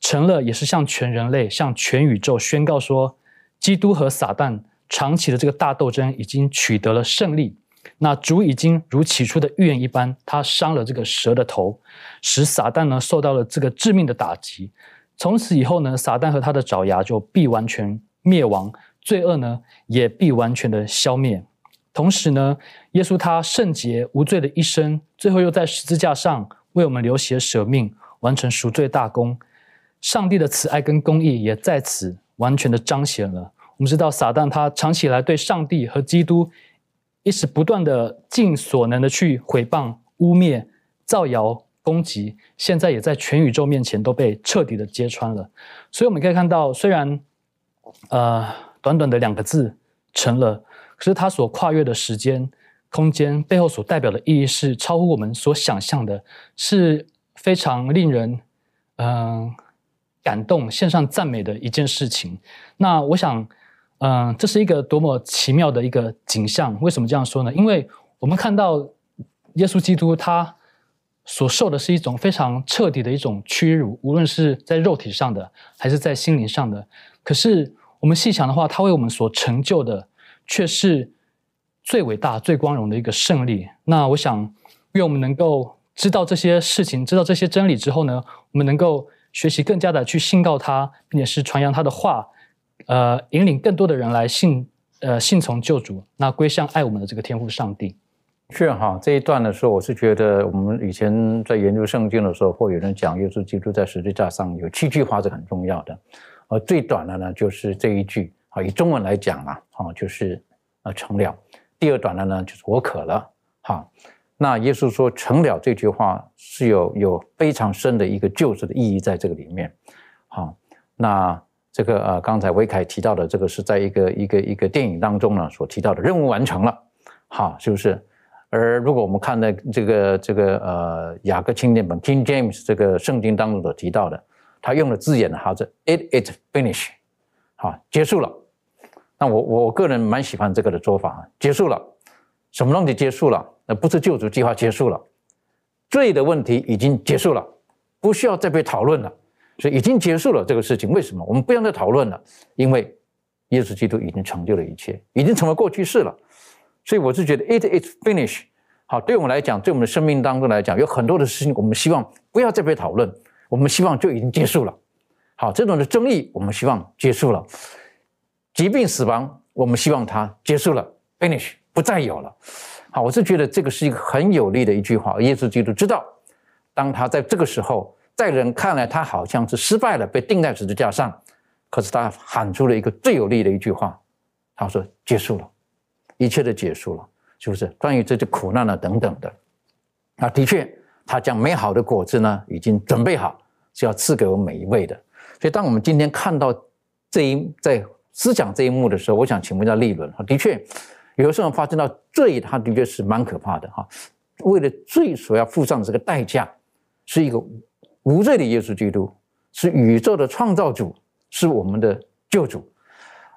成了，也是向全人类、向全宇宙宣告说。基督和撒旦长期的这个大斗争已经取得了胜利。那主已经如起初的预言一般，他伤了这个蛇的头，使撒旦呢受到了这个致命的打击。从此以后呢，撒旦和他的爪牙就必完全灭亡，罪恶呢也必完全的消灭。同时呢，耶稣他圣洁无罪的一生，最后又在十字架上为我们流血舍命，完成赎罪大功。上帝的慈爱跟公义也在此。完全的彰显了。我们知道，撒旦他长期以来对上帝和基督一直不断的尽所能的去毁谤、污蔑、造谣、攻击，现在也在全宇宙面前都被彻底的揭穿了。所以我们可以看到，虽然呃，短短的两个字成了，可是它所跨越的时间、空间背后所代表的意义是超乎我们所想象的，是非常令人嗯、感动、献上赞美的一件事情。那我想，嗯、这是一个多么奇妙的一个景象。为什么这样说呢？因为我们看到耶稣基督他所受的是一种非常彻底的一种屈辱，无论是在肉体上的，还是在心灵上的。可是我们细想的话，他为我们所成就的，却是最伟大、最光荣的一个胜利。那我想，愿我们能够知道这些事情，知道这些真理之后呢，我们能够学习更加的去信告他，并且是传扬他的话，呃，引领更多的人来信，呃，信从救主，那归向爱我们的这个天父上帝。是哈，这一段的时候，我是觉得我们以前在研究圣经的时候，会有人讲耶稣基督在十字架上有七句话是很重要的，而最短的呢就是这一句啊，以中文来讲啊，啊就是啊成了。第二短的呢就是我渴了，哈。那耶稣说成了这句话是有有非常深的一个救赎的意义在这个里面，好。那这个呃刚才维凯提到的这个是在一个一个一个电影当中呢所提到的任务完成了，好，是不是？而如果我们看的这个这个呃雅各钦典本 King James 这个圣经当中所提到的，他用的字眼呢，好是 It is finish，好，结束了。那我我我个人蛮喜欢这个的做法，结束了，什么东西结束了？那不是救赎计划结束了，罪的问题已经结束了，不需要再被讨论了，所以已经结束了这个事情。为什么我们不要再讨论了？因为耶稣基督已经成就了一切，已经成为过去式了。所以我是觉得 it is finished。好，对我们来讲，对我们的生命当中来讲，有很多的事情我们希望不要再被讨论，我们希望就已经结束了。好，这种的争议我们希望结束了，疾病死亡我们希望它结束了，finish 不再有了。好，我是觉得这个是一个很有力的一句话。耶稣基督知道，当他在这个时候，在人看来他好像是失败了，被钉在十字架上，可是他喊出了一个最有力的一句话，他说：“结束了，一切都结束了。”是不是？关于这些苦难啊等等的，啊，的确，他将美好的果子呢，已经准备好，是要赐给我们每一位的。所以，当我们今天看到这一在思想这一幕的时候，我想请问一下利伦哈，的确，有时候发生到罪，他的确是蛮可怕的哈。为了罪所要付上的这个代价，是一个无罪的耶稣基督，是宇宙的创造主，是我们的救主。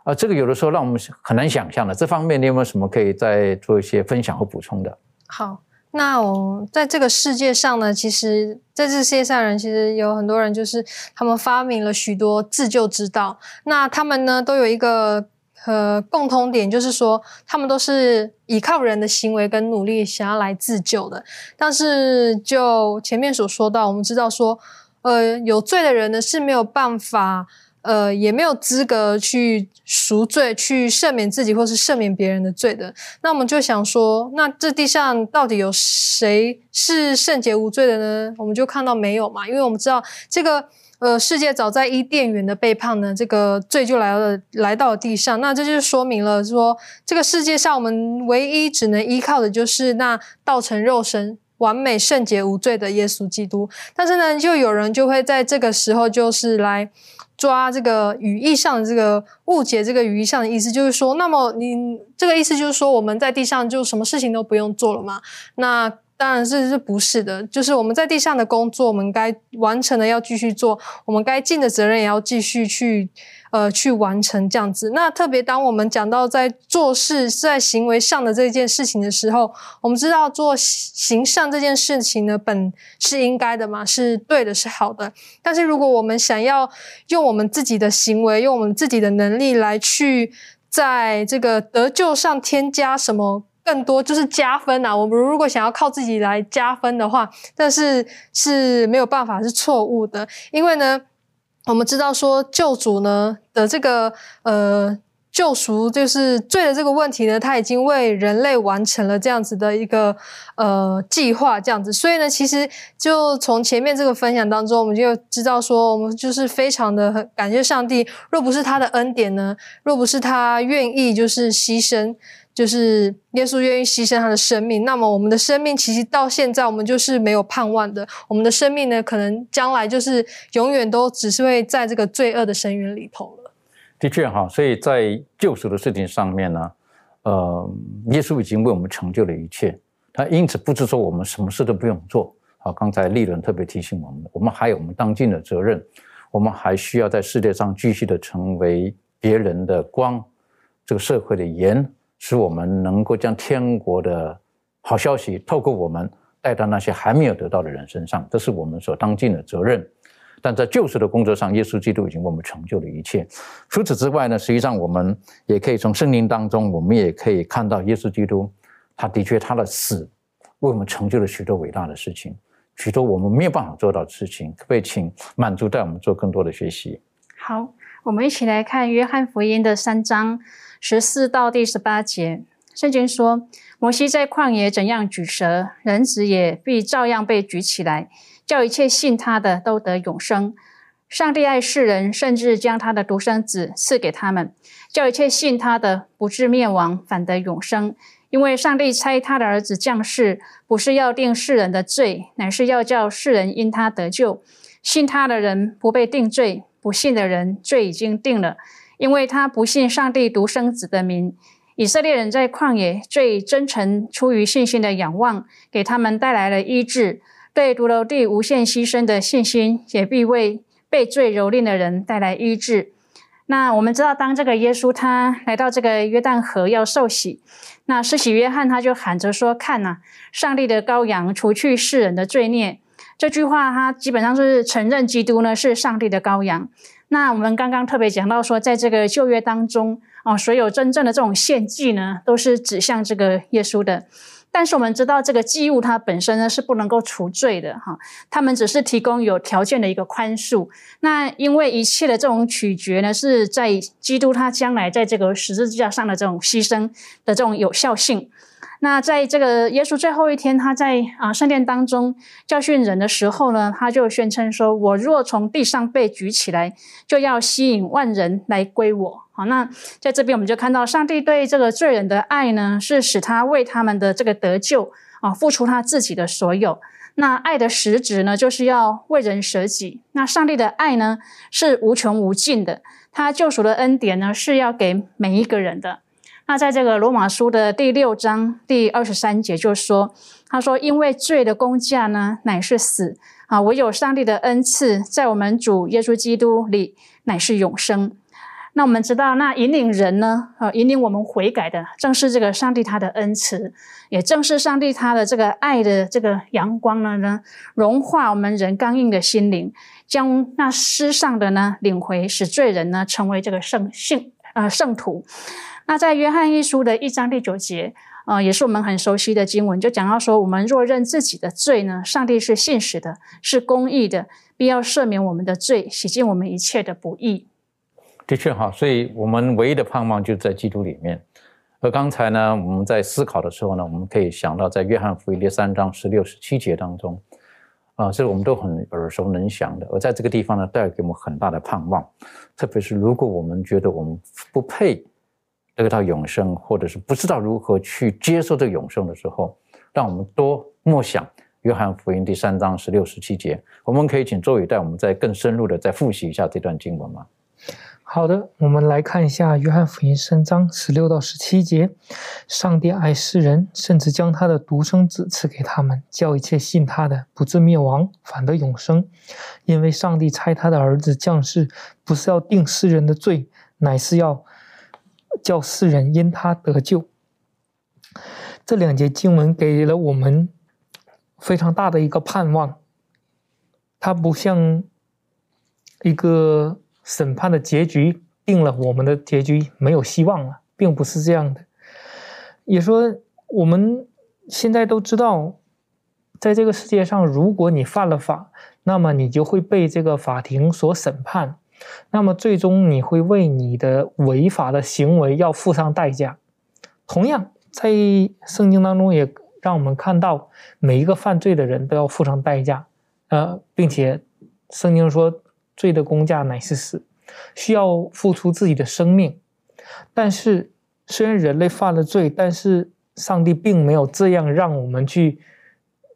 啊，这个有的时候让我们很难想象的。这方面你有没有什么可以再做一些分享和补充的？好，那我在这个世界上呢，其实在这世界上人，其实有很多人，就是他们发明了许多自救之道。那他们呢，都有一个呃共通点，就是说他们都是依靠人的行为跟努力想要来自救的。但是就前面所说到，我们知道说，呃，有罪的人呢是没有办法。呃，也没有资格去赎罪、去赦免自己或是赦免别人的罪的。那我们就想说，那这地上到底有谁是圣洁无罪的呢？我们就看到没有嘛，因为我们知道这个呃世界早在伊甸园的背叛呢，这个罪就来了，来到了地上。那这就说明了说，这个世界上我们唯一只能依靠的就是那道成肉身。完美圣洁无罪的耶稣基督，但是呢，就有人就会在这个时候，就是来抓这个语义上的这个误解，这个语义上的意思，就是说，那么你这个意思就是说，我们在地上就什么事情都不用做了吗？那当然是是不是的，就是我们在地上的工作，我们该完成的要继续做，我们该尽的责任也要继续去。呃，去完成这样子。那特别当我们讲到在做事、在行为上的这件事情的时候，我们知道做行善这件事情呢，本是应该的嘛，是对的，是好的。但是如果我们想要用我们自己的行为，用我们自己的能力来去在这个得救上添加什么更多，就是加分啊。我们如果想要靠自己来加分的话，但是是没有办法，是错误的，因为呢。我们知道说救主呢的这个呃救赎，就是罪的这个问题呢，他已经为人类完成了这样子的一个呃计划，这样子。所以呢，其实就从前面这个分享当中，我们就知道说，我们就是非常的感谢上帝。若不是他的恩典呢，若不是他愿意就是牺牲。就是耶稣愿意牺牲他的生命，那么我们的生命其实到现在我们就是没有盼望的。我们的生命呢，可能将来就是永远都只是会在这个罪恶的深渊里头了。的确哈，所以在救赎的事情上面呢，呃，耶稣已经为我们成就了一切，他因此不是说我们什么事都不用做。好，刚才利伦特别提醒我们，我们还有我们当尽的责任，我们还需要在世界上继续的成为别人的光，这个社会的盐，使我们能够将天国的好消息透过我们带到那些还没有得到的人身上，这是我们所当尽的责任。但在救赎的工作上，耶稣基督已经为我们成就了一切。除此之外呢，实际上我们也可以从圣经当中，我们也可以看到耶稣基督，他的确他的死为我们成就了许多伟大的事情，许多我们没有办法做到的事情。可不可以请满足带我们做更多的学习？好，我们一起来看约翰福音的三章十四到第十八节。圣经说，摩西在旷野怎样举蛇，人子也必照样被举起来。叫一切信他的都得永生。上帝爱世人，甚至将他的独生子赐给他们，叫一切信他的不至灭亡，反得永生。因为上帝差他的儿子降世，不是要定世人的罪，乃是要叫世人因他得救。信他的人不被定罪，不信的人罪已经定了，因为他不信上帝独生子的名。以色列人在旷野最真诚出于信心的仰望，给他们带来了医治。对独楼地无限牺牲的信心，也必为被罪蹂躏的人带来医治。那我们知道，当这个耶稣他来到这个约旦河要受洗，那施洗约翰他就喊着说：“看呐，上帝的羔羊，除去世人的罪孽。”这句话他基本上是承认基督呢是上帝的羔羊。那我们刚刚特别讲到说，在这个旧约当中，哦，所有真正的这种献祭呢，都是指向这个耶稣的。但是我们知道，这个祭物它本身呢是不能够除罪的哈，他们只是提供有条件的一个宽恕。那因为一切的这种取决呢，是在基督他将来在这个十字架上的这种牺牲的这种有效性。那在这个耶稣最后一天，他在啊圣殿当中教训人的时候呢，他就宣称说：“我若从地上被举起来，就要吸引万人来归我。”好，那在这边我们就看到上帝对这个罪人的爱呢，是使他为他们的这个得救啊，付出他自己的所有。那爱的实质呢，就是要为人舍己。那上帝的爱呢，是无穷无尽的，他救赎的恩典呢，是要给每一个人的。那在这个罗马书的第六章第二十三节就说：“他说，因为罪的工价呢，乃是死啊；唯有上帝的恩赐，在我们主耶稣基督里，乃是永生。”那我们知道，那引领人呢，呃，引领我们悔改的，正是这个上帝他的恩慈，也正是上帝他的这个爱的这个阳光呢，呢融化我们人刚硬的心灵，将那失丧的呢领回，使罪人呢成为这个圣性呃圣徒。那在约翰一书的一章第九节，呃，也是我们很熟悉的经文，就讲到说，我们若认自己的罪呢，上帝是信实的，是公义的，必要赦免我们的罪，洗净我们一切的不义。的确哈，所以我们唯一的盼望就在基督里面。而刚才呢，我们在思考的时候呢，我们可以想到在约翰福音第三章十六、十七节当中，啊，这是我们都很耳熟能详的。而在这个地方呢，带给我们很大的盼望，特别是如果我们觉得我们不配。得到永生，或者是不知道如何去接受这永生的时候，让我们多默想约翰福音第三章十六、十七节。我们可以请周宇带我们再更深入的再复习一下这段经文吗？好的，我们来看一下约翰福音三章十六到十七节：上帝爱世人，甚至将他的独生子赐给他们，叫一切信他的不至灭亡，反得永生。因为上帝差他的儿子降世，不是要定世人的罪，乃是要。叫世人因他得救。这两节经文给了我们非常大的一个盼望。它不像一个审判的结局，定了我们的结局没有希望了，并不是这样的。也说我们现在都知道，在这个世界上，如果你犯了法，那么你就会被这个法庭所审判。那么最终你会为你的违法的行为要付上代价。同样，在圣经当中也让我们看到，每一个犯罪的人都要付上代价。呃，并且圣经说，罪的工价乃是死，需要付出自己的生命。但是，虽然人类犯了罪，但是上帝并没有这样让我们去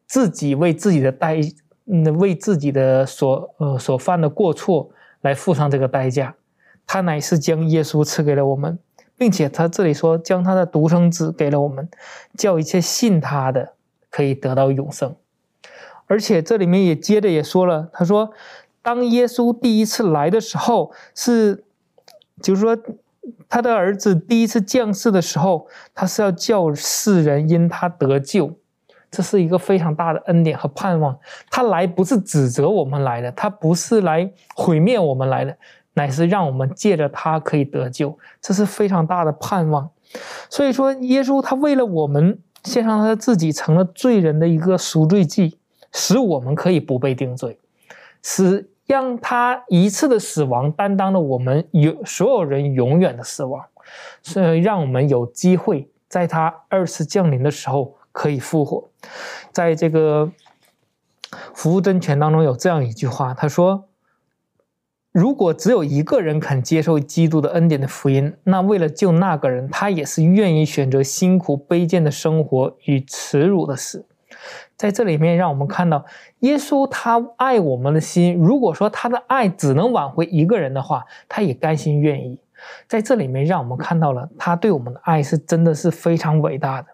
自己为自己的代，嗯，为自己的所呃所犯的过错。来付上这个代价，他乃是将耶稣赐给了我们，并且他这里说将他的独生子给了我们，叫一切信他的可以得到永生。而且这里面也接着也说了，他说，当耶稣第一次来的时候，是，就是说，他的儿子第一次降世的时候，他是要叫世人因他得救，这是一个非常大的恩典和盼望。他来不是指责我们来的，他不是来毁灭我们来的，乃是让我们借着他可以得救，这是非常大的盼望。所以说，耶稣他为了我们献上他自己，成了罪人的一个赎罪祭。使我们可以不被定罪，使让他一次的死亡担当了我们有所有人永远的死亡，是让我们有机会在他二次降临的时候可以复活。在这个服务真权当中有这样一句话，他说：“如果只有一个人肯接受基督的恩典的福音，那为了救那个人，他也是愿意选择辛苦卑贱的生活与耻辱的死。”在这里面，让我们看到耶稣他爱我们的心。如果说他的爱只能挽回一个人的话，他也甘心愿意。在这里面，让我们看到了他对我们的爱是真的是非常伟大的。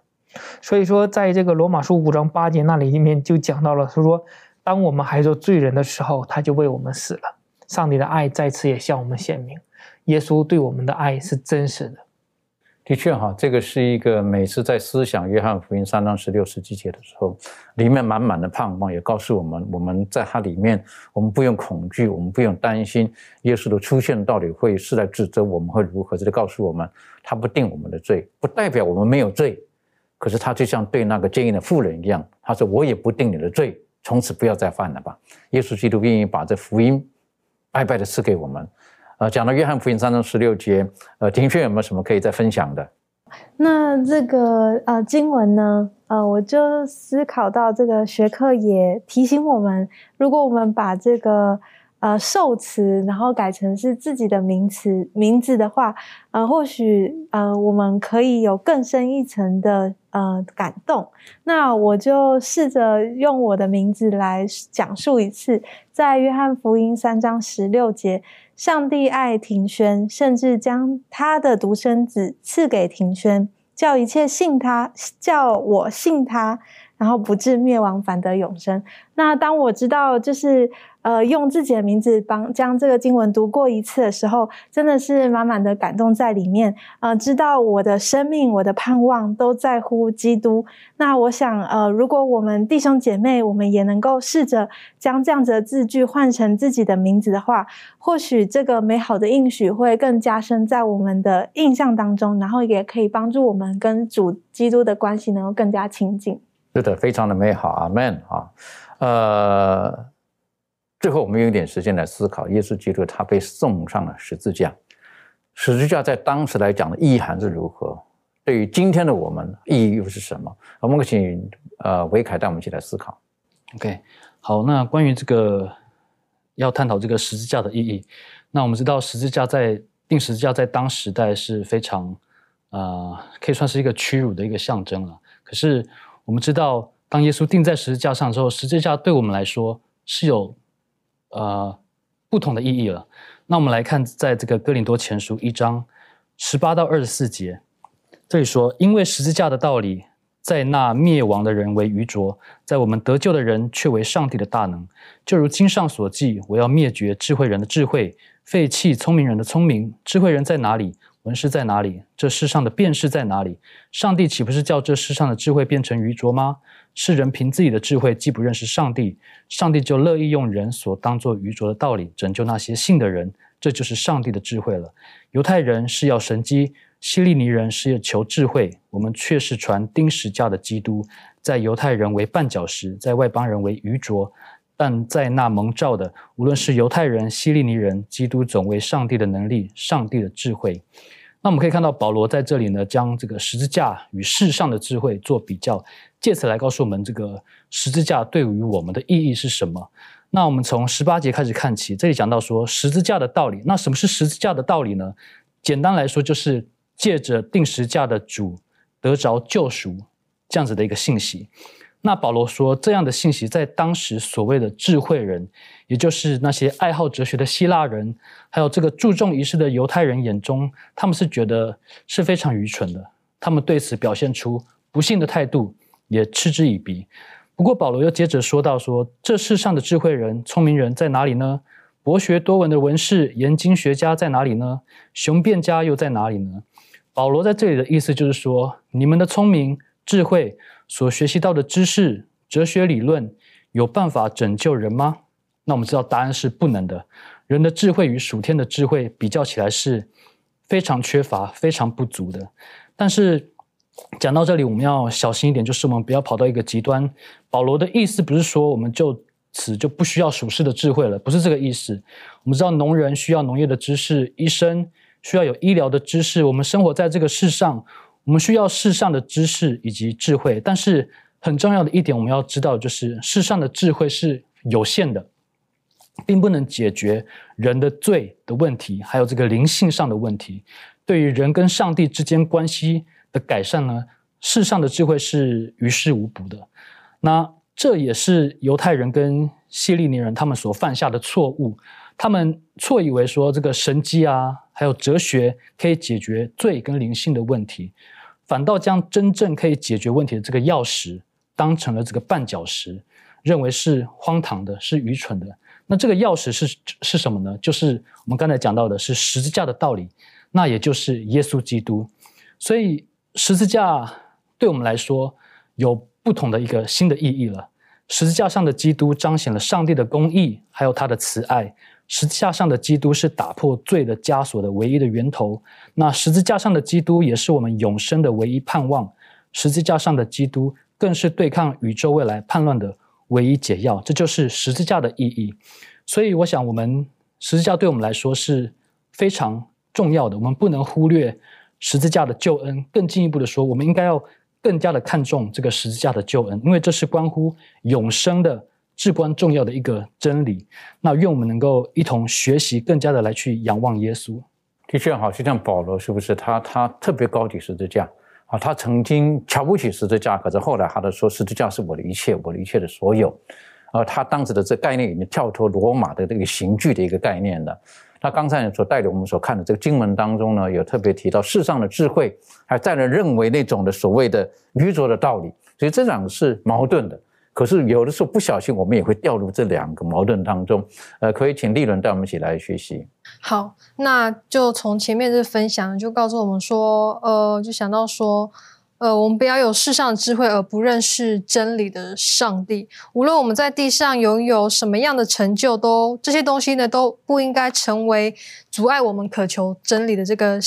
所以说，在这个罗马书五章八节那里里面就讲到了，他说：“当我们还做罪人的时候，他就为我们死了。”上帝的爱再次也向我们显明，耶稣对我们的爱是真实的。的确哈，这个是一个每次在思想约翰福音三章十六十七节的时候，里面满满的盼望，也告诉我们，我们在它里面，我们不用恐惧，我们不用担心耶稣的出现到底会是在指责我们会如何，这里告诉我们，他不定我们的罪，不代表我们没有罪，可是他就像对那个奸淫的妇人一样，他说我也不定你的罪，从此不要再犯了吧。耶稣基督愿意把这福音白白的赐给我们。呃，讲到约翰福音三章十六节，呃，丁轩有没有什么可以再分享的？那这个呃经文呢，呃，我就思考到这个学科也提醒我们，如果我们把这个呃受词，然后改成是自己的名词名字的话，呃，或许呃我们可以有更深一层的呃感动。那我就试着用我的名字来讲述一次，在约翰福音三章十六节。上帝爱庭轩，甚至将他的独生子赐给庭轩，叫一切信他，叫我信他，然后不至灭亡，反得永生。那当我知道，就是。呃，用自己的名字帮将这个经文读过一次的时候，真的是满满的感动在里面。呃，知道我的生命、我的盼望都在乎基督。那我想，呃，如果我们弟兄姐妹，我们也能够试着将这样子的字句换成自己的名字的话，或许这个美好的应许会更加深在我们的印象当中，然后也可以帮助我们跟主基督的关系能够更加亲近。是的，非常的美好，阿门啊，呃。最后，我们用一点时间来思考：耶稣基督他被送上了十字架，十字架在当时来讲的意涵是如何？对于今天的我们，意义又是什么？我们请呃维凯带我们一起来思考。OK，好，那关于这个要探讨这个十字架的意义，那我们知道十字架在定十字架在当时代是非常呃可以算是一个屈辱的一个象征了。可是我们知道，当耶稣钉在十字架上之后，十字架对我们来说是有。呃，不同的意义了。那我们来看，在这个哥林多前书一章十八到二十四节，这里说：“因为十字架的道理，在那灭亡的人为愚拙，在我们得救的人却为上帝的大能。就如经上所记：我要灭绝智慧人的智慧，废弃聪明人的聪明。智慧人在哪里？文士在哪里？这世上的辨识在哪里？上帝岂不是叫这世上的智慧变成愚拙吗？”世人凭自己的智慧既不认识上帝，上帝就乐意用人所当作愚拙的道理拯救那些信的人，这就是上帝的智慧了。犹太人是要神机，希利尼人是要求智慧，我们却是传钉十架的基督，在犹太人为绊脚石，在外邦人为愚拙，但在那蒙召的，无论是犹太人、希利尼人，基督总为上帝的能力、上帝的智慧。那我们可以看到，保罗在这里呢，将这个十字架与世上的智慧做比较，借此来告诉我们这个十字架对于我们的意义是什么。那我们从十八节开始看起，这里讲到说十字架的道理。那什么是十字架的道理呢？简单来说，就是借着定十字架的主得着救赎这样子的一个信息。那保罗说，这样的信息在当时所谓的智慧人，也就是那些爱好哲学的希腊人，还有这个注重仪式的犹太人眼中，他们是觉得是非常愚蠢的。他们对此表现出不信的态度，也嗤之以鼻。不过保罗又接着说到说，这世上的智慧人、聪明人在哪里呢？博学多闻的文士、研经学家在哪里呢？雄辩家又在哪里呢？保罗在这里的意思就是说，你们的聪明、智慧。所学习到的知识、哲学理论有办法拯救人吗？那我们知道答案是不能的。人的智慧与属天的智慧比较起来是非常缺乏、非常不足的。但是讲到这里，我们要小心一点，就是我们不要跑到一个极端。保罗的意思不是说我们就此就不需要属世的智慧了，不是这个意思。我们知道农人需要农业的知识，医生需要有医疗的知识。我们生活在这个世上。我们需要世上的知识以及智慧，但是很重要的一点，我们要知道就是世上的智慧是有限的，并不能解决人的罪的问题，还有这个灵性上的问题。对于人跟上帝之间关系的改善呢，世上的智慧是于事无补的。那这也是犹太人跟希利尼人他们所犯下的错误，他们错以为说这个神机啊。还有哲学可以解决罪跟灵性的问题，反倒将真正可以解决问题的这个钥匙当成了这个绊脚石，认为是荒唐的，是愚蠢的。那这个钥匙是是什么呢？就是我们刚才讲到的是十字架的道理，那也就是耶稣基督。所以十字架对我们来说有不同的一个新的意义了。十字架上的基督彰显了上帝的公义，还有他的慈爱。十字架上的基督是打破罪的枷锁的唯一的源头，那十字架上的基督也是我们永生的唯一盼望。十字架上的基督更是对抗宇宙未来叛乱的唯一解药。这就是十字架的意义。所以，我想我们十字架对我们来说是非常重要的，我们不能忽略十字架的救恩。更进一步的说，我们应该要更加的看重这个十字架的救恩，因为这是关乎永生的。至关重要的一个真理，那愿我们能够一同学习，更加的来去仰望耶稣。的确好，就像保罗，是不是他他特别高举十字架啊？他曾经瞧不起十字架，可是后来他都说十字架是我的一切，我的一切的所有。而他当时的这概念已经跳脱罗马的这个刑具的一个概念了。那刚才所带领我们所看的这个经文当中呢，有特别提到世上的智慧，还在人认为那种的所谓的愚拙的道理，所以这两个是矛盾的。可是有的时候不小心，我们也会掉入这两个矛盾当中。呃，可以请立伦带我们一起来学习。好，那就从前面这分享就告诉我们说，呃，就想到说，呃，我们不要有世上的智慧而不认识真理的上帝。无论我们在地上拥有什么样的成就，都这些东西呢都不应该成为阻碍我们渴求真理的这个。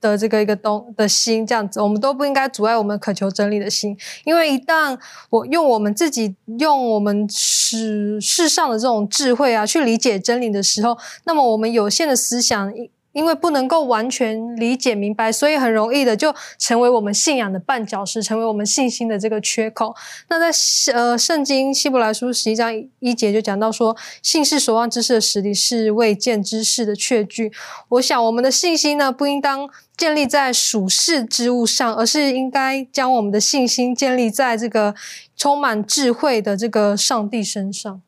的这个一个东的心，这样子，我们都不应该阻碍我们渴求真理的心，因为一旦我用我们自己用我们世世上的这种智慧啊去理解真理的时候，那么我们有限的思想。因为不能够完全理解明白，所以很容易的就成为我们信仰的绊脚石，成为我们信心的这个缺口。那在呃圣经希伯来书十一章一节就讲到说，信是所望之事的实力，是未见之事的确据。我想我们的信心呢，不应当建立在属世之物上，而是应该将我们的信心建立在这个充满智慧的这个上帝身上。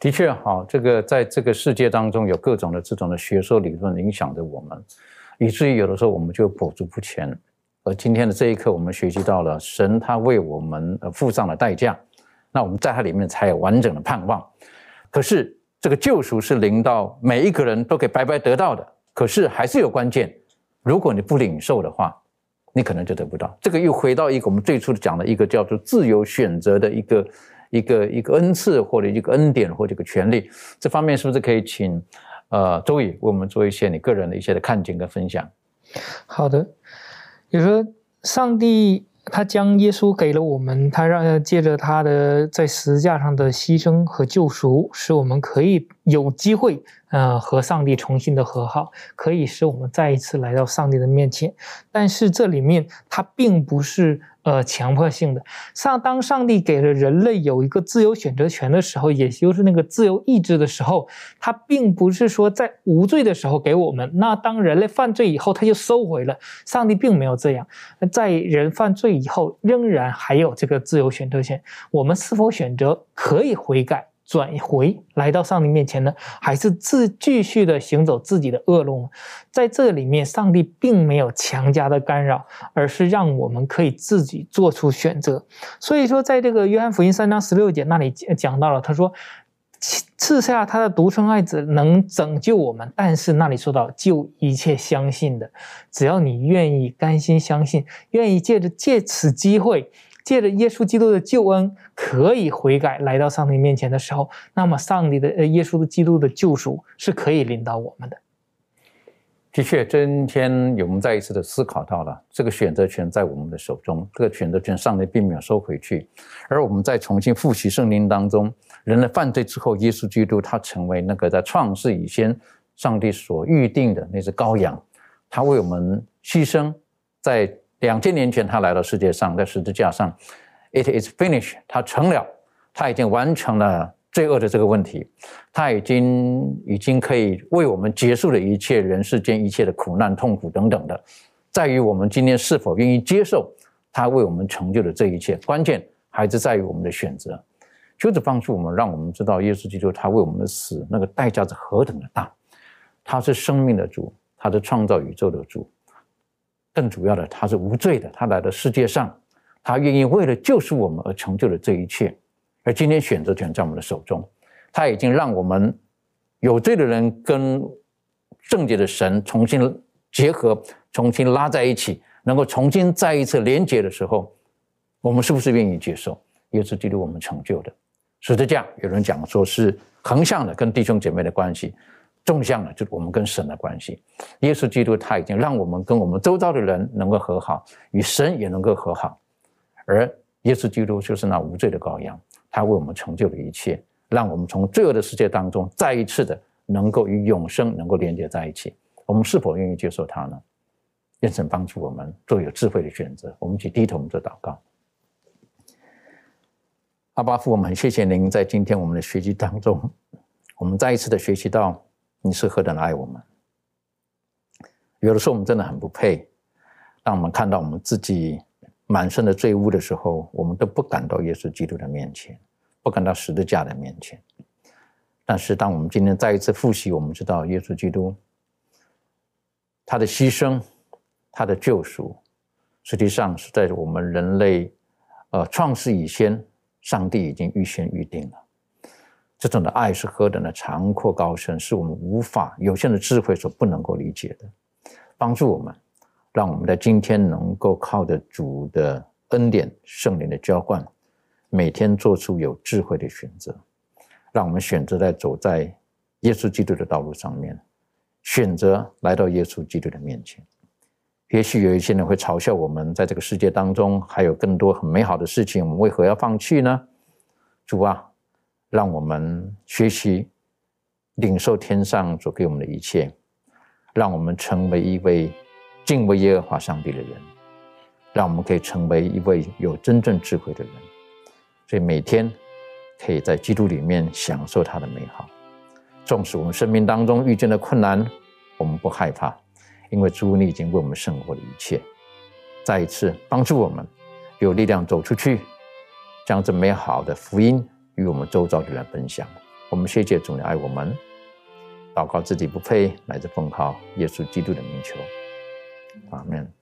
的确，好，这个在这个世界当中有各种的这种的学说理论影响着我们，以至于有的时候我们就裹足不前。而今天的这一刻，我们学习到了神他为我们呃付上了代价，那我们在它里面才有完整的盼望。可是这个救赎是临到每一个人都可以白白得到的，可是还是有关键，如果你不领受的话，你可能就得不到。这个又回到一个我们最初讲的一个叫做自由选择的一个。一个一个恩赐或者一个恩典或者一个权利，这方面是不是可以请呃周宇为我们做一些你个人的一些的看见跟分享？好的，就说上帝他将耶稣给了我们，他让借着他的在十字架上的牺牲和救赎，使我们可以有机会呃，和上帝重新的和好，可以使我们再一次来到上帝的面前。但是这里面它并不是呃强迫性的。上当上帝给了人类有一个自由选择权的时候，也就是那个自由意志的时候，他并不是说在无罪的时候给我们。那当人类犯罪以后，他就收回了。上帝并没有这样，在人犯罪以后，仍然还有这个自由选择权。我们是否选择可以悔改？转回来到上帝面前呢，还是自继续的行走自己的恶路？在这里面，上帝并没有强加的干扰，而是让我们可以自己做出选择。所以说，在这个约翰福音三章十六节那里讲到了，他说赐下他的独生爱子能拯救我们，但是那里说到救一切相信的，只要你愿意甘心相信，愿意借着借此机会。借着耶稣基督的救恩，可以悔改，来到上帝面前的时候，那么上帝的呃，耶稣的基督的救赎是可以领导我们的。的确，今天我们再一次的思考到了，这个选择权在我们的手中，这个选择权上帝并没有收回去。而我们在重新复习圣经当中，人类犯罪之后，耶稣基督他成为那个在创世以前上帝所预定的那只羔羊，他为我们牺牲，在。两千年前，他来到世界上，在十字架上，It is finished，他成了，他已经完成了罪恶的这个问题，他已经已经可以为我们结束了一切人世间一切的苦难、痛苦等等的，在于我们今天是否愿意接受他为我们成就的这一切，关键还是在于我们的选择。求主帮助我们，让我们知道耶稣基督他为我们的死那个代价是何等的大，他是生命的主，他是创造宇宙的主。更主要的，他是无罪的。他来到世界上，他愿意为了救赎我们而成就了这一切。而今天选择权在我们的手中，他已经让我们有罪的人跟圣洁的神重新结合，重新拉在一起，能够重新再一次连接的时候，我们是不是愿意接受耶稣基督我们成就的十字架？有人讲说是横向的，跟弟兄姐妹的关系。纵向的，就是我们跟神的关系。耶稣基督他已经让我们跟我们周遭的人能够和好，与神也能够和好。而耶稣基督就是那无罪的羔羊，他为我们成就了一切，让我们从罪恶的世界当中再一次的能够与永生能够连接在一起。我们是否愿意接受他呢？愿神帮助我们做有智慧的选择。我们去低头，我们做祷告。阿巴父，我们很谢谢您在今天我们的学习当中，我们再一次的学习到。你是何等的爱我们？有的时候我们真的很不配。当我们看到我们自己满身的罪污的时候，我们都不敢到耶稣基督的面前，不敢到十字架的面前。但是，当我们今天再一次复习，我们知道耶稣基督他的牺牲、他的救赎，实际上是在我们人类呃创世以前，上帝已经预先预定了。这种的爱是何等的长阔高深，是我们无法有限的智慧所不能够理解的。帮助我们，让我们在今天能够靠着主的恩典、圣灵的浇灌，每天做出有智慧的选择。让我们选择在走在耶稣基督的道路上面，选择来到耶稣基督的面前。也许有一些人会嘲笑我们，在这个世界当中还有更多很美好的事情，我们为何要放弃呢？主啊！让我们学习领受天上所给我们的一切，让我们成为一位敬畏耶和华上帝的人，让我们可以成为一位有真正智慧的人。所以每天可以在基督里面享受他的美好。纵使我们生命当中遇见的困难，我们不害怕，因为主你已经为我们胜过了一切。再一次帮助我们有力量走出去，将这美好的福音。与我们周遭的人分享，我们谢谢主，你爱我们，祷告自己不配，乃至奉靠耶稣基督的名求，阿门。